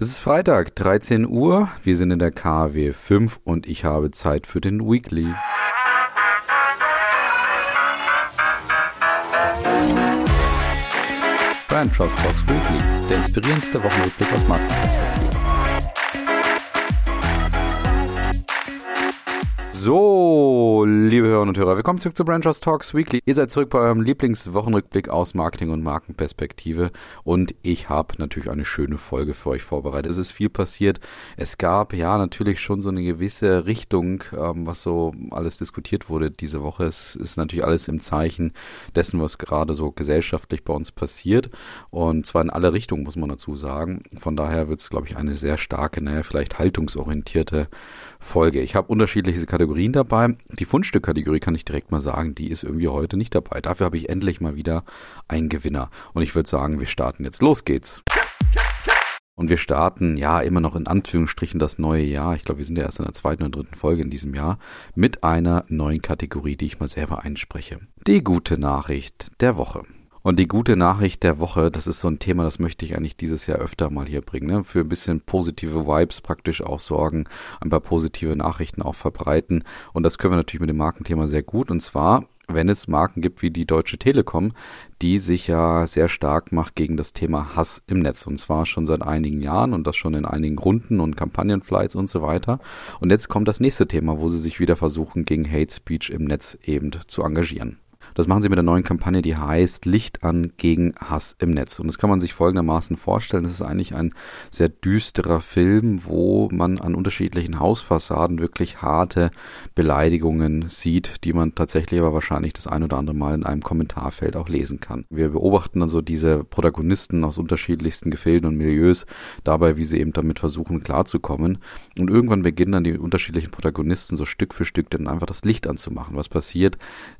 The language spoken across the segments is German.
Es ist Freitag, 13 Uhr. Wir sind in der KW 5 und ich habe Zeit für den Weekly. Brand Trust Talks Weekly, der inspirierendste Wochenrückblick aus Markenperspektive. So, liebe Hörerinnen und Hörer, willkommen zurück zu Brand Trust Talks Weekly. Ihr seid zurück bei eurem Lieblingswochenrückblick aus Marketing und Markenperspektive und ich habe natürlich eine schöne Folge für euch vorbereitet. Es ist viel passiert. Es gab ja natürlich schon so eine gewisse Richtung, ähm, was so alles diskutiert wurde diese Woche. Es ist natürlich alles im Zeichen dessen, was gerade so gesellschaftlich bei uns passiert und zwar in alle Richtungen, muss man dazu sagen. Von daher wird es, glaube ich, eine sehr starke, naja, vielleicht haltungsorientierte Folge. Ich habe unterschiedliche Kategorien dabei. Die Fundstück-Kategorie kann ich direkt mal sagen, die ist irgendwie heute nicht dabei. Dafür habe ich endlich mal wieder einen Gewinner. Und ich würde sagen, wir starten jetzt. Los geht's. Und wir starten ja immer noch in Anführungsstrichen das neue Jahr. Ich glaube, wir sind ja erst in der zweiten und dritten Folge in diesem Jahr mit einer neuen Kategorie, die ich mal selber einspreche. Die gute Nachricht der Woche. Und die gute Nachricht der Woche, das ist so ein Thema, das möchte ich eigentlich dieses Jahr öfter mal hier bringen, ne? für ein bisschen positive Vibes praktisch auch sorgen, ein paar positive Nachrichten auch verbreiten. Und das können wir natürlich mit dem Markenthema sehr gut. Und zwar wenn es Marken gibt wie die Deutsche Telekom, die sich ja sehr stark macht gegen das Thema Hass im Netz. Und zwar schon seit einigen Jahren und das schon in einigen Runden und Kampagnenflights und so weiter. Und jetzt kommt das nächste Thema, wo sie sich wieder versuchen, gegen Hate Speech im Netz eben zu engagieren. Das machen sie mit der neuen Kampagne, die heißt Licht an gegen Hass im Netz. Und das kann man sich folgendermaßen vorstellen. Das ist eigentlich ein sehr düsterer Film, wo man an unterschiedlichen Hausfassaden wirklich harte Beleidigungen sieht, die man tatsächlich aber wahrscheinlich das ein oder andere Mal in einem Kommentarfeld auch lesen kann. Wir beobachten also diese Protagonisten aus unterschiedlichsten Gefilden und Milieus dabei, wie sie eben damit versuchen klarzukommen. Und irgendwann beginnen dann die unterschiedlichen Protagonisten so Stück für Stück dann einfach das Licht anzumachen. Was passiert?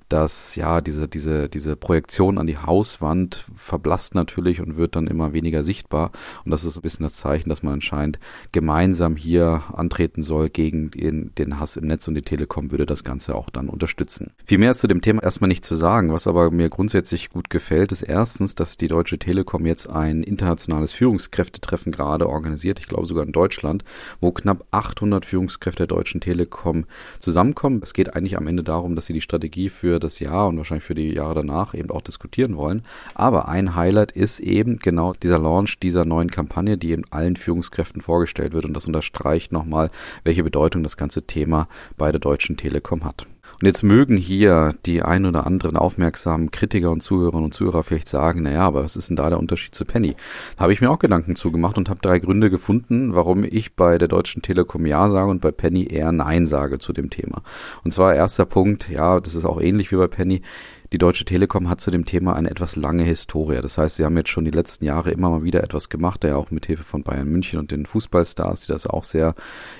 dass ja diese, diese, diese Projektion an die Hauswand verblasst natürlich und wird dann immer weniger sichtbar. Und das ist ein bisschen das Zeichen, dass man anscheinend gemeinsam hier antreten soll gegen den, den Hass im Netz und die Telekom würde das Ganze auch dann unterstützen. Viel mehr ist zu dem Thema erstmal nicht zu sagen. Was aber mir grundsätzlich gut gefällt, ist erstens, dass die Deutsche Telekom jetzt ein internationales Führungskräftetreffen gerade organisiert, ich glaube sogar in Deutschland, wo knapp 800 Führungskräfte der Deutschen Telekom zusammenkommen. Es geht eigentlich am Ende darum, dass sie die Strategie für das Jahr und wahrscheinlich für die Jahre danach eben auch diskutieren wollen. Aber ein Highlight ist eben genau dieser Launch dieser neuen Kampagne, die eben allen Führungskräften vorgestellt wird. Und das unterstreicht nochmal, welche Bedeutung das ganze Thema bei der Deutschen Telekom hat. Und jetzt mögen hier die ein oder anderen aufmerksamen Kritiker und Zuhörerinnen und Zuhörer vielleicht sagen, naja, aber was ist denn da der Unterschied zu Penny? Da habe ich mir auch Gedanken zugemacht und habe drei Gründe gefunden, warum ich bei der Deutschen Telekom Ja sage und bei Penny eher Nein sage zu dem Thema. Und zwar erster Punkt, ja, das ist auch ähnlich wie bei Penny. Die Deutsche Telekom hat zu dem Thema eine etwas lange Historie. Das heißt, sie haben jetzt schon die letzten Jahre immer mal wieder etwas gemacht, ja auch mit Hilfe von Bayern München und den Fußballstars, die das auch sehr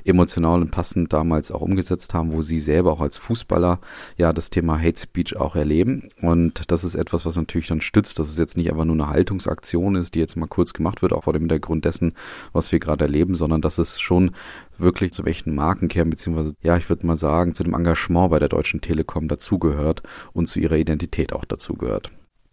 emotional und passend damals auch umgesetzt haben, wo sie selber auch als Fußballer ja das Thema Hate Speech auch erleben. Und das ist etwas, was natürlich dann stützt, dass es jetzt nicht einfach nur eine Haltungsaktion ist, die jetzt mal kurz gemacht wird, auch vor dem Hintergrund dessen, was wir gerade erleben, sondern dass es schon wirklich zu welchen Markenkern, beziehungsweise, ja, ich würde mal sagen, zu dem Engagement bei der Deutschen Telekom dazugehört und zu ihrer Identität auch dazugehört.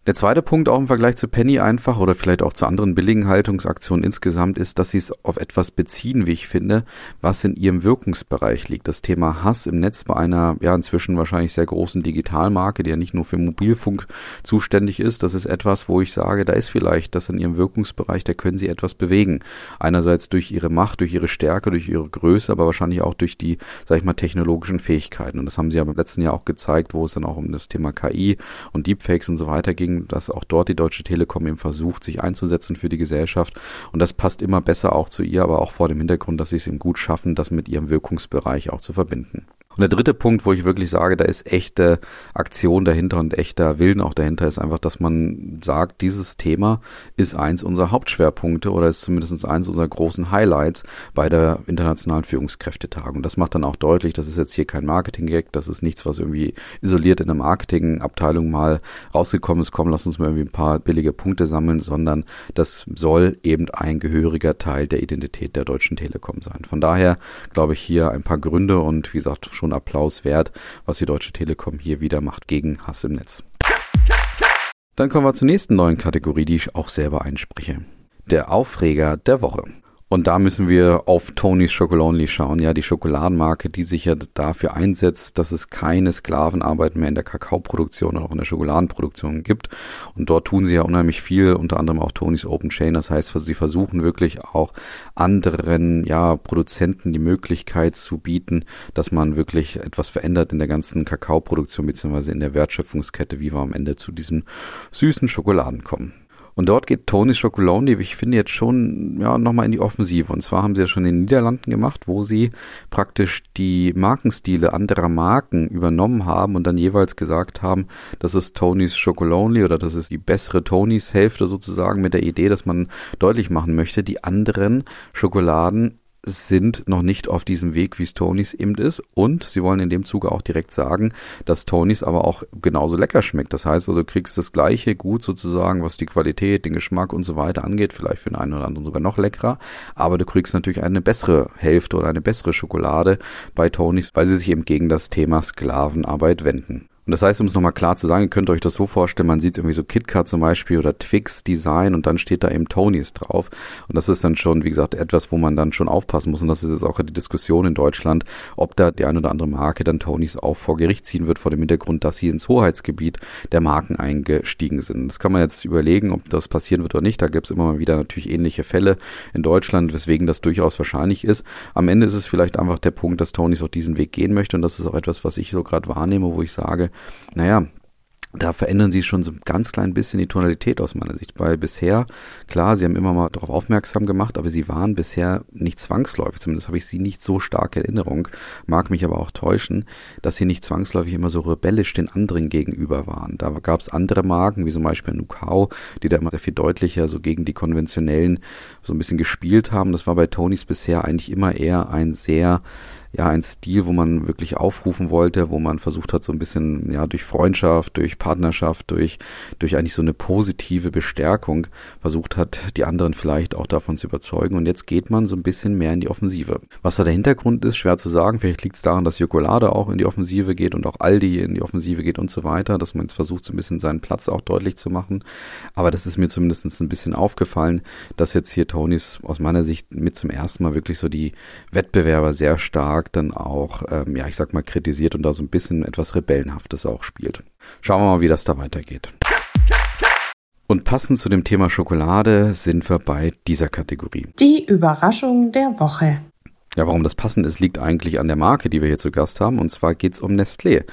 Der zweite Punkt auch im Vergleich zu Penny einfach oder vielleicht auch zu anderen billigen Haltungsaktionen insgesamt ist, dass sie es auf etwas beziehen, wie ich finde, was in ihrem Wirkungsbereich liegt. Das Thema Hass im Netz bei einer ja inzwischen wahrscheinlich sehr großen Digitalmarke, die ja nicht nur für Mobilfunk zuständig ist, das ist etwas, wo ich sage, da ist vielleicht das in ihrem Wirkungsbereich, da können sie etwas bewegen. Einerseits durch ihre Macht, durch ihre Stärke, durch ihre Größe, aber wahrscheinlich auch durch die, sag ich mal, technologischen Fähigkeiten. Und das haben sie ja im letzten Jahr auch gezeigt, wo es dann auch um das Thema KI und Deepfakes und so weiter ging dass auch dort die Deutsche Telekom eben versucht, sich einzusetzen für die Gesellschaft. Und das passt immer besser auch zu ihr, aber auch vor dem Hintergrund, dass sie es eben gut schaffen, das mit ihrem Wirkungsbereich auch zu verbinden. Und der dritte Punkt, wo ich wirklich sage, da ist echte Aktion dahinter und echter Willen auch dahinter, ist einfach, dass man sagt, dieses Thema ist eins unserer Hauptschwerpunkte oder ist zumindest eins unserer großen Highlights bei der internationalen Führungskräftetagung. Das macht dann auch deutlich, das ist jetzt hier kein Marketing-Gag, das ist nichts, was irgendwie isoliert in der Marketingabteilung mal rausgekommen ist, komm, lass uns mal irgendwie ein paar billige Punkte sammeln, sondern das soll eben ein gehöriger Teil der Identität der Deutschen Telekom sein. Von daher glaube ich hier ein paar Gründe und wie gesagt, schon schon Applaus wert, was die Deutsche Telekom hier wieder macht gegen Hass im Netz. Dann kommen wir zur nächsten neuen Kategorie, die ich auch selber einspreche. Der Aufreger der Woche. Und da müssen wir auf Tony's Chocolonely schauen, ja, die Schokoladenmarke, die sich ja dafür einsetzt, dass es keine Sklavenarbeit mehr in der Kakaoproduktion oder auch in der Schokoladenproduktion gibt. Und dort tun sie ja unheimlich viel, unter anderem auch Tony's Open Chain. Das heißt, sie versuchen wirklich auch anderen, ja, Produzenten die Möglichkeit zu bieten, dass man wirklich etwas verändert in der ganzen Kakaoproduktion beziehungsweise in der Wertschöpfungskette, wie wir am Ende zu diesen süßen Schokoladen kommen. Und dort geht Tony's Chocolonely, ich finde jetzt schon, ja, nochmal in die Offensive. Und zwar haben sie ja schon in den Niederlanden gemacht, wo sie praktisch die Markenstile anderer Marken übernommen haben und dann jeweils gesagt haben, das ist Tony's Chocolonely oder das ist die bessere Tonys Hälfte sozusagen mit der Idee, dass man deutlich machen möchte, die anderen Schokoladen sind noch nicht auf diesem Weg, wie es Tonys eben ist. Und sie wollen in dem Zuge auch direkt sagen, dass Tonys aber auch genauso lecker schmeckt. Das heißt also, du kriegst das gleiche Gut sozusagen, was die Qualität, den Geschmack und so weiter angeht. Vielleicht für den einen oder anderen sogar noch leckerer. Aber du kriegst natürlich eine bessere Hälfte oder eine bessere Schokolade bei Tonys, weil sie sich eben gegen das Thema Sklavenarbeit wenden. Und das heißt, um es nochmal klar zu sagen, ihr könnt euch das so vorstellen, man sieht irgendwie so KitKat zum Beispiel oder Twix Design und dann steht da eben Tonys drauf. Und das ist dann schon, wie gesagt, etwas, wo man dann schon aufpassen muss. Und das ist jetzt auch die Diskussion in Deutschland, ob da die eine oder andere Marke dann Tonys auch vor Gericht ziehen wird, vor dem Hintergrund, dass sie ins Hoheitsgebiet der Marken eingestiegen sind. Das kann man jetzt überlegen, ob das passieren wird oder nicht. Da gibt es immer mal wieder natürlich ähnliche Fälle in Deutschland, weswegen das durchaus wahrscheinlich ist. Am Ende ist es vielleicht einfach der Punkt, dass Tonys auch diesen Weg gehen möchte. Und das ist auch etwas, was ich so gerade wahrnehme, wo ich sage, naja, da verändern sie schon so ein ganz klein bisschen die Tonalität aus meiner Sicht. Weil bisher, klar, sie haben immer mal darauf aufmerksam gemacht, aber sie waren bisher nicht zwangsläufig. Zumindest habe ich sie nicht so stark in Erinnerung. Mag mich aber auch täuschen, dass sie nicht zwangsläufig immer so rebellisch den anderen gegenüber waren. Da gab es andere Marken, wie zum Beispiel Nukao, die da immer sehr viel deutlicher so gegen die konventionellen so ein bisschen gespielt haben. Das war bei Tonys bisher eigentlich immer eher ein sehr ja ein Stil, wo man wirklich aufrufen wollte, wo man versucht hat, so ein bisschen ja durch Freundschaft, durch Partnerschaft, durch durch eigentlich so eine positive Bestärkung versucht hat, die anderen vielleicht auch davon zu überzeugen. Und jetzt geht man so ein bisschen mehr in die Offensive. Was da der Hintergrund ist, schwer zu sagen. Vielleicht liegt es daran, dass Jokolade auch in die Offensive geht und auch Aldi in die Offensive geht und so weiter, dass man jetzt versucht, so ein bisschen seinen Platz auch deutlich zu machen. Aber das ist mir zumindest ein bisschen aufgefallen, dass jetzt hier Tonys aus meiner Sicht mit zum ersten Mal wirklich so die Wettbewerber sehr stark Markt dann auch, ähm, ja, ich sag mal, kritisiert und da so ein bisschen etwas Rebellenhaftes auch spielt. Schauen wir mal, wie das da weitergeht. Und passend zu dem Thema Schokolade sind wir bei dieser Kategorie. Die Überraschung der Woche. Ja, warum das passend ist, liegt eigentlich an der Marke, die wir hier zu Gast haben. Und zwar geht's um Nestlé.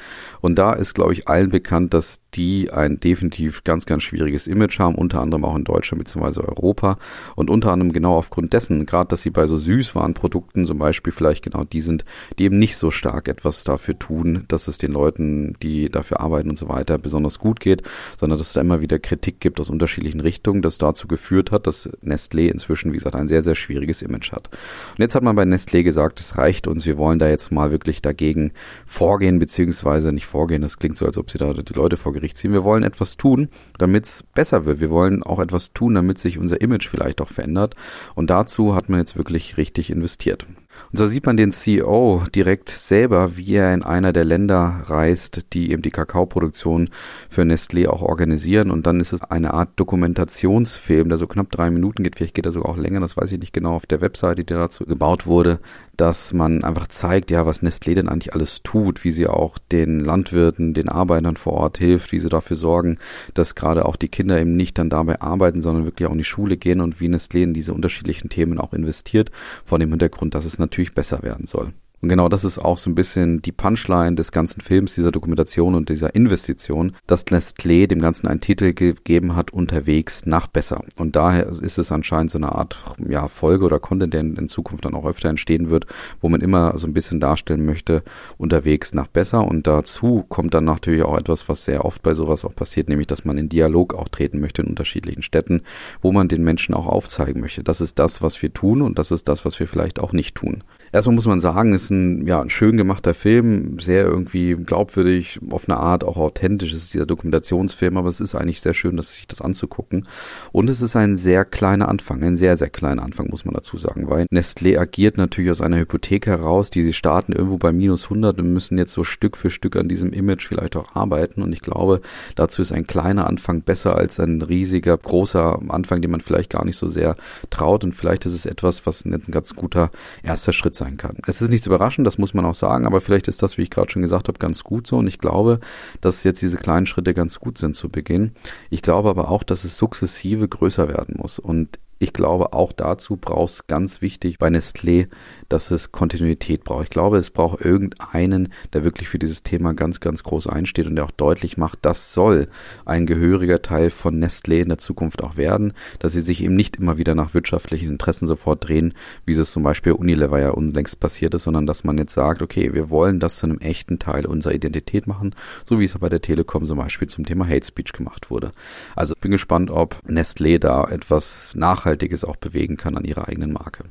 Und da ist, glaube ich, allen bekannt, dass die ein definitiv ganz, ganz schwieriges Image haben, unter anderem auch in Deutschland bzw. Europa. Und unter anderem genau aufgrund dessen, gerade dass sie bei so Süßwarenprodukten zum Beispiel vielleicht genau die sind, die eben nicht so stark etwas dafür tun, dass es den Leuten, die dafür arbeiten und so weiter, besonders gut geht, sondern dass es da immer wieder Kritik gibt aus unterschiedlichen Richtungen, das dazu geführt hat, dass Nestlé inzwischen, wie gesagt, ein sehr, sehr schwieriges Image hat. Und jetzt hat man bei Nestlé Nestlé gesagt, es reicht uns, wir wollen da jetzt mal wirklich dagegen vorgehen, beziehungsweise nicht vorgehen, das klingt so, als ob sie da die Leute vor Gericht ziehen. Wir wollen etwas tun, damit es besser wird. Wir wollen auch etwas tun, damit sich unser Image vielleicht auch verändert. Und dazu hat man jetzt wirklich richtig investiert. Und so sieht man den CEO direkt selber, wie er in einer der Länder reist, die eben die Kakaoproduktion für Nestlé auch organisieren. Und dann ist es eine Art Dokumentationsfilm, der so knapp drei Minuten geht. Vielleicht geht er sogar auch länger, das weiß ich nicht genau, auf der Webseite, die dazu gebaut wurde, dass man einfach zeigt, ja, was Nestlé denn eigentlich alles tut, wie sie auch den Landwirten, den Arbeitern vor Ort hilft, wie sie dafür sorgen, dass gerade auch die Kinder eben nicht dann dabei arbeiten, sondern wirklich auch in die Schule gehen und wie Nestlé in diese unterschiedlichen Themen auch investiert, vor dem Hintergrund, dass es natürlich besser werden soll. Und genau das ist auch so ein bisschen die Punchline des ganzen Films, dieser Dokumentation und dieser Investition, dass Nestlé dem Ganzen einen Titel gegeben hat, unterwegs nach besser. Und daher ist es anscheinend so eine Art ja, Folge oder Content, der in, in Zukunft dann auch öfter entstehen wird, wo man immer so ein bisschen darstellen möchte, unterwegs nach besser. Und dazu kommt dann natürlich auch etwas, was sehr oft bei sowas auch passiert, nämlich dass man in Dialog auch treten möchte in unterschiedlichen Städten, wo man den Menschen auch aufzeigen möchte. Das ist das, was wir tun und das ist das, was wir vielleicht auch nicht tun. Erstmal muss man sagen, ist ein, ja, ein schön gemachter Film, sehr irgendwie glaubwürdig, auf eine Art auch authentisch. Ist dieser Dokumentationsfilm, aber es ist eigentlich sehr schön, dass sich das anzugucken. Und es ist ein sehr kleiner Anfang, ein sehr, sehr kleiner Anfang, muss man dazu sagen, weil Nestlé agiert natürlich aus einer Hypothek heraus, die sie starten irgendwo bei minus 100 und müssen jetzt so Stück für Stück an diesem Image vielleicht auch arbeiten. Und ich glaube, dazu ist ein kleiner Anfang besser als ein riesiger, großer Anfang, den man vielleicht gar nicht so sehr traut. Und vielleicht ist es etwas, was ein ganz guter erster Schritt sein kann. Es ist nichts überraschend, das muss man auch sagen, aber vielleicht ist das, wie ich gerade schon gesagt habe, ganz gut so. Und ich glaube, dass jetzt diese kleinen Schritte ganz gut sind zu Beginn. Ich glaube aber auch, dass es sukzessive größer werden muss. Und ich glaube, auch dazu braucht es ganz wichtig bei Nestlé, dass es Kontinuität braucht. Ich glaube, es braucht irgendeinen, der wirklich für dieses Thema ganz, ganz groß einsteht und der auch deutlich macht, das soll ein gehöriger Teil von Nestlé in der Zukunft auch werden, dass sie sich eben nicht immer wieder nach wirtschaftlichen Interessen sofort drehen, wie es zum Beispiel Unilever ja unlängst passiert ist, sondern dass man jetzt sagt, okay, wir wollen das zu einem echten Teil unserer Identität machen, so wie es bei der Telekom zum Beispiel zum Thema Hate Speech gemacht wurde. Also bin gespannt, ob Nestlé da etwas nachhaltig Nachhaltiges auch bewegen kann an ihrer eigenen Marke.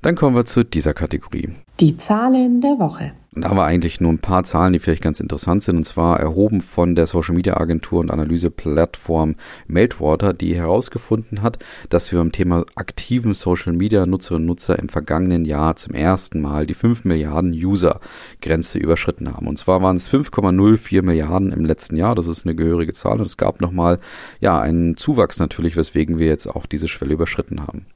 Dann kommen wir zu dieser Kategorie. Die Zahlen der Woche. Und da haben wir eigentlich nur ein paar Zahlen, die vielleicht ganz interessant sind, und zwar erhoben von der Social Media Agentur und Analyseplattform Meltwater, die herausgefunden hat, dass wir beim Thema aktiven Social Media Nutzerinnen und Nutzer im vergangenen Jahr zum ersten Mal die 5 Milliarden User Grenze überschritten haben. Und zwar waren es 5,04 Milliarden im letzten Jahr. Das ist eine gehörige Zahl. Und es gab nochmal, ja, einen Zuwachs natürlich, weswegen wir jetzt auch diese Schwelle überschritten haben.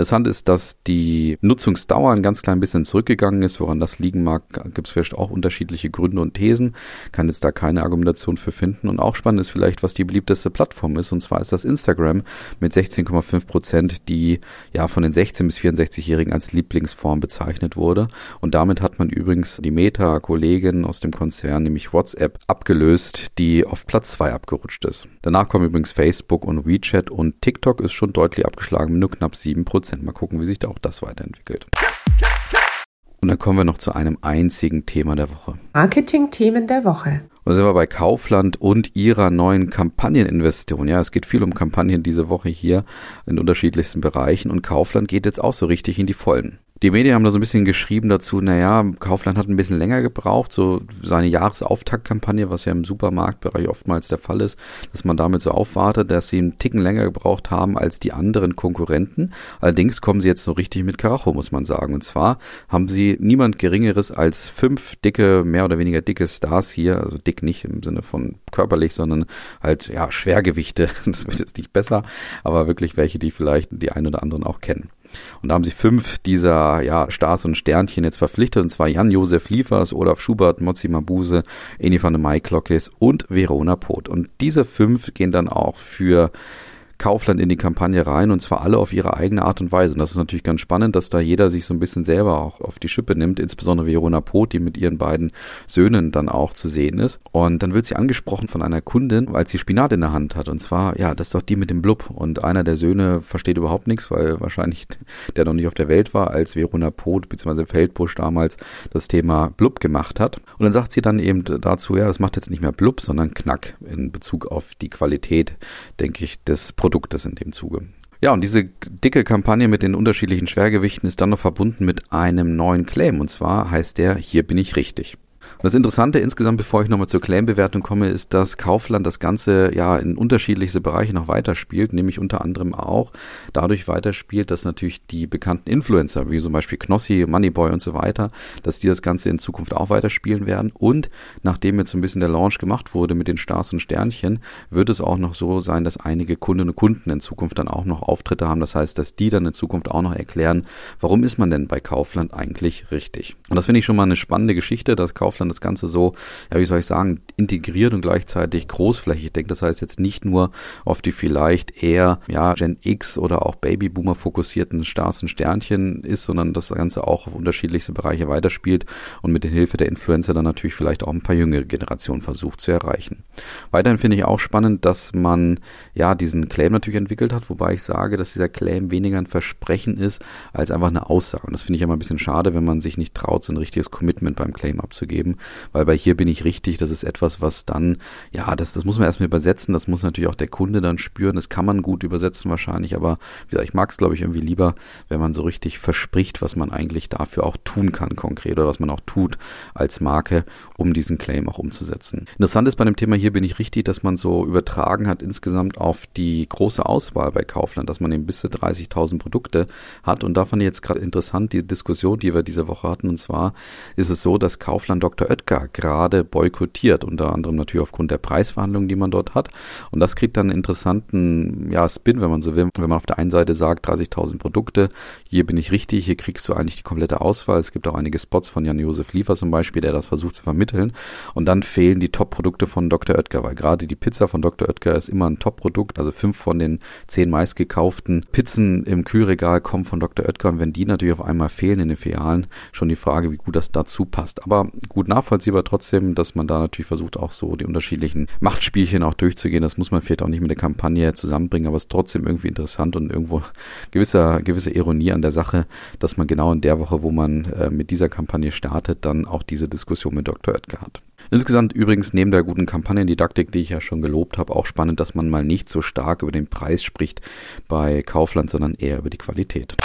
Interessant ist, dass die Nutzungsdauer ein ganz klein bisschen zurückgegangen ist. Woran das liegen mag, gibt es vielleicht auch unterschiedliche Gründe und Thesen. Kann jetzt da keine Argumentation für finden. Und auch spannend ist vielleicht, was die beliebteste Plattform ist. Und zwar ist das Instagram mit 16,5 Prozent, die ja von den 16- bis 64-Jährigen als Lieblingsform bezeichnet wurde. Und damit hat man übrigens die Meta-Kollegin aus dem Konzern, nämlich WhatsApp, abgelöst, die auf Platz 2 abgerutscht ist. Danach kommen übrigens Facebook und WeChat und TikTok ist schon deutlich abgeschlagen nur knapp 7 Prozent. Prozent. Mal gucken, wie sich da auch das weiterentwickelt. Und dann kommen wir noch zu einem einzigen Thema der Woche. Marketing-Themen der Woche. Und da sind wir bei Kaufland und ihrer neuen Kampagneninvestition. Ja, es geht viel um Kampagnen diese Woche hier in unterschiedlichsten Bereichen und Kaufland geht jetzt auch so richtig in die Vollen. Die Medien haben da so ein bisschen geschrieben dazu, naja, Kaufland hat ein bisschen länger gebraucht, so seine Jahresauftaktkampagne, was ja im Supermarktbereich oftmals der Fall ist, dass man damit so aufwartet, dass sie einen Ticken länger gebraucht haben als die anderen Konkurrenten. Allerdings kommen sie jetzt so richtig mit Karacho, muss man sagen. Und zwar haben sie niemand Geringeres als fünf dicke, mehr oder weniger dicke Stars hier, also dick nicht im Sinne von körperlich, sondern halt, ja, Schwergewichte. Das wird jetzt nicht besser, aber wirklich welche, die vielleicht die einen oder anderen auch kennen. Und da haben sie fünf dieser ja, Stars und Sternchen jetzt verpflichtet, und zwar Jan-Josef Liefers, Olaf Schubert, Mozzi Mabuse, Eni van de Maiklockes und Verona Poth. Und diese fünf gehen dann auch für Kaufland in die Kampagne rein und zwar alle auf ihre eigene Art und Weise. Und das ist natürlich ganz spannend, dass da jeder sich so ein bisschen selber auch auf die Schippe nimmt, insbesondere Verona Poth, die mit ihren beiden Söhnen dann auch zu sehen ist. Und dann wird sie angesprochen von einer Kundin, weil sie Spinat in der Hand hat. Und zwar, ja, das ist doch die mit dem Blub. Und einer der Söhne versteht überhaupt nichts, weil wahrscheinlich der noch nicht auf der Welt war, als Verona Poth bzw. Feldbusch damals das Thema Blub gemacht hat. Und dann sagt sie dann eben dazu, ja, das macht jetzt nicht mehr Blub, sondern Knack in Bezug auf die Qualität, denke ich, des Produkts Produktes in dem Zuge. Ja, und diese dicke Kampagne mit den unterschiedlichen Schwergewichten ist dann noch verbunden mit einem neuen Claim. Und zwar heißt der, hier bin ich richtig. Das Interessante insgesamt, bevor ich nochmal zur Claim-Bewertung komme, ist, dass Kaufland das Ganze ja in unterschiedlichste Bereiche noch weiterspielt, nämlich unter anderem auch dadurch weiterspielt, dass natürlich die bekannten Influencer, wie zum Beispiel Knossi, Moneyboy und so weiter, dass die das Ganze in Zukunft auch weiterspielen werden. Und nachdem jetzt so ein bisschen der Launch gemacht wurde mit den Stars und Sternchen, wird es auch noch so sein, dass einige Kundinnen und Kunden in Zukunft dann auch noch Auftritte haben. Das heißt, dass die dann in Zukunft auch noch erklären, warum ist man denn bei Kaufland eigentlich richtig. Und das finde ich schon mal eine spannende Geschichte, dass Kaufland das Ganze so, ja, wie soll ich sagen, integriert und gleichzeitig großflächig denkt. Das heißt jetzt nicht nur auf die vielleicht eher, ja, Gen X oder auch Babyboomer fokussierten Stars und Sternchen ist, sondern das Ganze auch auf unterschiedlichste Bereiche weiterspielt und mit der Hilfe der Influencer dann natürlich vielleicht auch ein paar jüngere Generationen versucht zu erreichen. Weiterhin finde ich auch spannend, dass man ja diesen Claim natürlich entwickelt hat, wobei ich sage, dass dieser Claim weniger ein Versprechen ist als einfach eine Aussage. Und das finde ich immer ein bisschen schade, wenn man sich nicht traut, so ein richtiges Commitment beim Claim abzugeben weil bei hier bin ich richtig, das ist etwas, etwas, was dann, ja, das, das muss man erstmal übersetzen, das muss natürlich auch der Kunde dann spüren, das kann man gut übersetzen wahrscheinlich, aber wie gesagt, ich mag es, glaube ich, irgendwie lieber, wenn man so richtig verspricht, was man eigentlich dafür auch tun kann konkret oder was man auch tut als Marke, um diesen Claim auch umzusetzen. Interessant ist bei dem Thema hier bin ich richtig, dass man so übertragen hat insgesamt auf die große Auswahl bei Kaufland, dass man eben bis zu 30.000 Produkte hat und da fand ich jetzt gerade interessant die Diskussion, die wir diese Woche hatten und zwar ist es so, dass Kaufland Dr. Oetker gerade boykottiert, unter anderem natürlich aufgrund der Preisverhandlungen, die man dort hat und das kriegt dann einen interessanten ja, Spin, wenn man so will, wenn man auf der einen Seite sagt 30.000 Produkte, hier bin ich richtig, hier kriegst du eigentlich die komplette Auswahl. Es gibt auch einige Spots von Jan-Josef Liefer zum Beispiel, der das versucht zu vermitteln. Und dann fehlen die Top-Produkte von Dr. Oetker, weil gerade die Pizza von Dr. Oetker ist immer ein Top-Produkt. Also fünf von den zehn meistgekauften Pizzen im Kühlregal kommen von Dr. Oetker. Und wenn die natürlich auf einmal fehlen in den Filialen, schon die Frage, wie gut das dazu passt. Aber gut nachvollziehbar trotzdem, dass man da natürlich versucht, auch so die unterschiedlichen Machtspielchen auch durchzugehen. Das muss man vielleicht auch nicht mit der Kampagne zusammenbringen, aber es ist trotzdem irgendwie interessant und irgendwo gewisser, gewisse Ironie an der Sache, dass man genau in der Woche, wo man äh, mit dieser Kampagne startet, dann auch diese Diskussion mit Dr. Oetker hat. Insgesamt übrigens neben der guten Kampagnendidaktik, die ich ja schon gelobt habe, auch spannend, dass man mal nicht so stark über den Preis spricht bei Kaufland, sondern eher über die Qualität.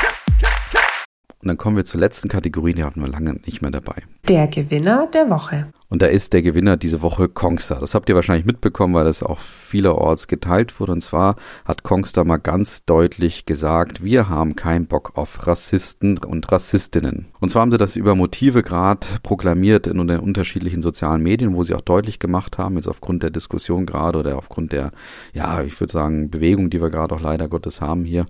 Und dann kommen wir zur letzten Kategorie, die hatten wir lange nicht mehr dabei. Der Gewinner der Woche. Und da ist der Gewinner diese Woche Kongstar. Das habt ihr wahrscheinlich mitbekommen, weil das auch vielerorts geteilt wurde. Und zwar hat Kongstar mal ganz deutlich gesagt, wir haben keinen Bock auf Rassisten und Rassistinnen. Und zwar haben sie das über Motive gerade proklamiert in den unterschiedlichen sozialen Medien, wo sie auch deutlich gemacht haben, jetzt aufgrund der Diskussion gerade oder aufgrund der, ja, ich würde sagen, Bewegung, die wir gerade auch leider Gottes haben hier,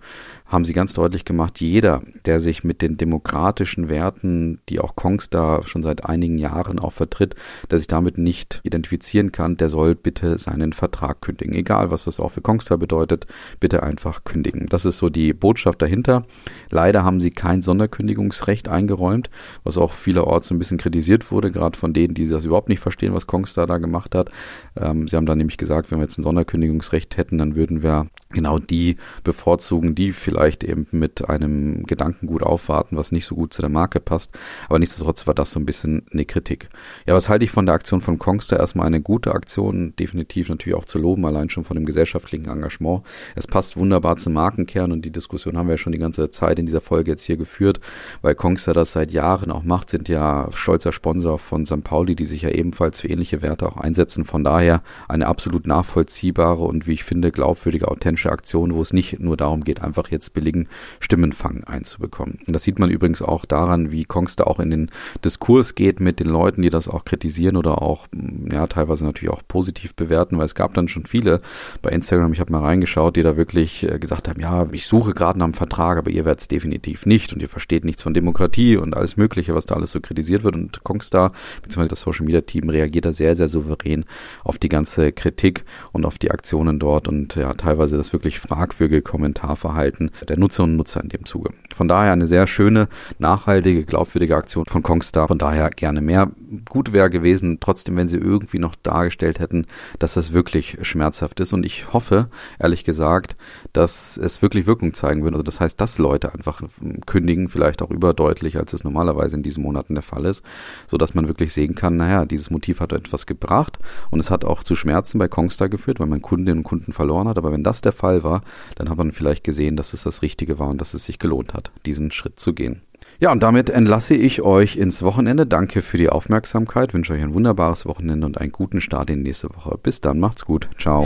haben sie ganz deutlich gemacht, jeder, der sich mit den demokratischen Werten, die auch Kongstar schon seit einigen Jahren auch vertritt, der sich damit nicht identifizieren kann, der soll bitte seinen Vertrag kündigen. Egal, was das auch für Kongstar bedeutet, bitte einfach kündigen. Das ist so die Botschaft dahinter. Leider haben sie kein Sonderkündigungsrecht eingeräumt, was auch vielerorts ein bisschen kritisiert wurde, gerade von denen, die das überhaupt nicht verstehen, was Kongstar da gemacht hat. Ähm, sie haben dann nämlich gesagt, wenn wir jetzt ein Sonderkündigungsrecht hätten, dann würden wir genau die bevorzugen, die vielleicht eben mit einem Gedankengut aufwarten, was nicht so gut zu der Marke passt. Aber nichtsdestotrotz war das so ein bisschen eine Kritik. Ja, was halte ich von der Aktion von Kongster? Erstmal eine gute Aktion, definitiv natürlich auch zu loben, allein schon von dem gesellschaftlichen Engagement. Es passt wunderbar zum Markenkern und die Diskussion haben wir ja schon die ganze Zeit in dieser Folge jetzt hier geführt, weil Kongster das seit Jahren auch macht, sind ja stolzer Sponsor von St. Pauli, die sich ja ebenfalls für ähnliche Werte auch einsetzen. Von daher eine absolut nachvollziehbare und wie ich finde glaubwürdige, authentische Aktion, wo es nicht nur darum geht, einfach jetzt billigen Stimmenfang einzubekommen. Und das sieht man übrigens auch daran, wie Kongster auch in den Diskurs geht mit den Leuten, die das auch kritisieren oder auch ja teilweise natürlich auch positiv bewerten, weil es gab dann schon viele bei Instagram, ich habe mal reingeschaut, die da wirklich äh, gesagt haben, ja, ich suche gerade nach einem Vertrag, aber ihr werdet es definitiv nicht und ihr versteht nichts von Demokratie und alles Mögliche, was da alles so kritisiert wird und Kongstar bzw. das Social Media Team reagiert da sehr, sehr souverän auf die ganze Kritik und auf die Aktionen dort und ja, teilweise das wirklich fragwürdige Kommentarverhalten der Nutzerinnen und Nutzer in dem Zuge. Von daher eine sehr schöne, nachhaltige, glaubwürdige Aktion von Kongstar. Von daher gerne mehr. Gut wäre gewesen, trotzdem, wenn sie irgendwie noch dargestellt hätten, dass das wirklich schmerzhaft ist. Und ich hoffe, ehrlich gesagt, dass es wirklich Wirkung zeigen würde. Also das heißt, dass Leute einfach kündigen, vielleicht auch überdeutlich, als es normalerweise in diesen Monaten der Fall ist, so dass man wirklich sehen kann, naja, dieses Motiv hat etwas gebracht und es hat auch zu Schmerzen bei Kongstar geführt, weil man Kundinnen und Kunden verloren hat. Aber wenn das der Fall war, dann hat man vielleicht gesehen, dass es das Richtige war und dass es sich gelohnt hat, diesen Schritt zu gehen. Ja, und damit entlasse ich euch ins Wochenende. Danke für die Aufmerksamkeit, wünsche euch ein wunderbares Wochenende und einen guten Start in die nächste Woche. Bis dann, macht's gut. Ciao.